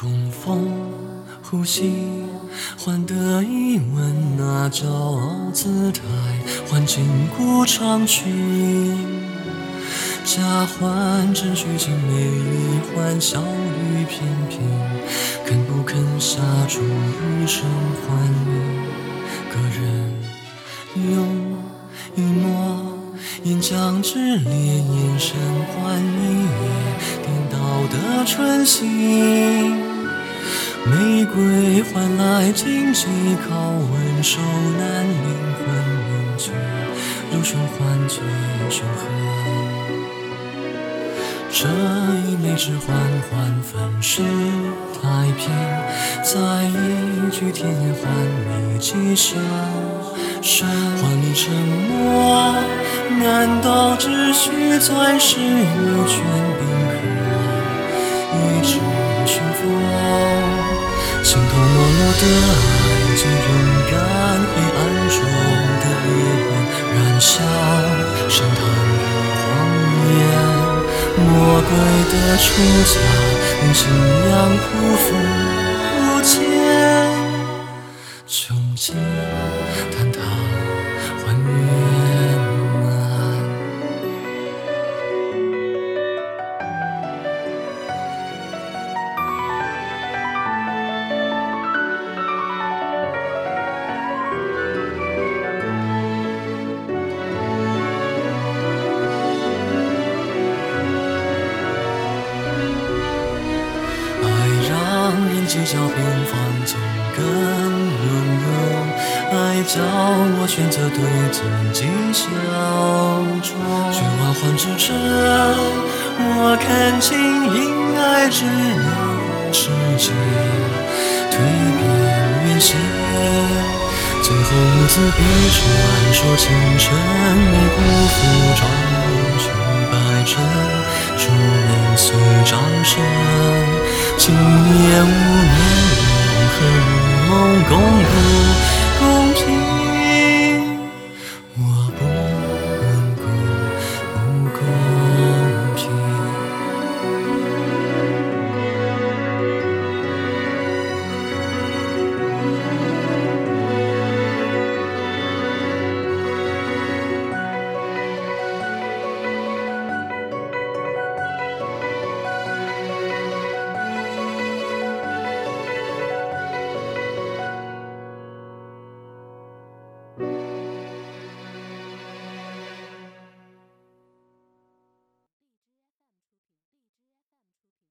供奉呼吸，换得一吻那骄傲姿态，换筋骨长躯。假换真虚情美丽，换笑语翩翩，肯不肯下注一生换一？个人用一抹岩浆之烈眼神换一夜颠倒的春心。玫瑰换来荆棘拷问，手难灵魂凝聚，如霜幻最凶狠。这一枚指缓缓粉饰太平，再一句甜言换你几笑声，换你沉默。难道只需暂时无权冰河，一直寻风？形同陌路的爱，最勇敢。黑暗中的烈焰燃烧，深潭与荒野。魔鬼的出嫁，用信仰匍匐无间，穷尽坍塌还圆让人计较平凡总更融融，爱叫我选择对自己效忠。虚妄换至真，我看清因爱之流世界蜕变远些。最后母子别传说情深，没辜负朝君百针，烛年岁长生。今年无眠，如何如梦共度